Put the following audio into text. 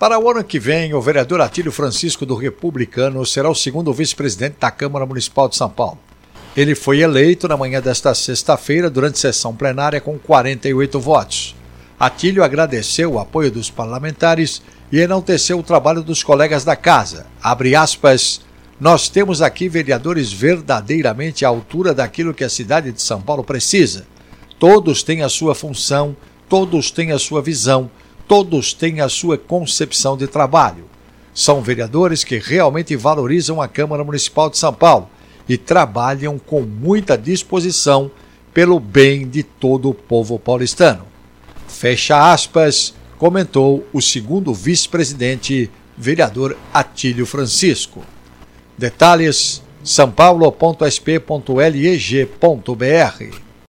Para o ano que vem, o vereador Atílio Francisco do Republicano será o segundo vice-presidente da Câmara Municipal de São Paulo. Ele foi eleito na manhã desta sexta-feira durante sessão plenária com 48 votos. Atílio agradeceu o apoio dos parlamentares e enalteceu o trabalho dos colegas da casa. Abre aspas. Nós temos aqui vereadores verdadeiramente à altura daquilo que a cidade de São Paulo precisa. Todos têm a sua função, todos têm a sua visão, todos têm a sua concepção de trabalho. São vereadores que realmente valorizam a Câmara Municipal de São Paulo e trabalham com muita disposição pelo bem de todo o povo paulistano. Fecha aspas, comentou o segundo vice-presidente, vereador Atílio Francisco. Detalhes: sãopaulo.sp.leg.br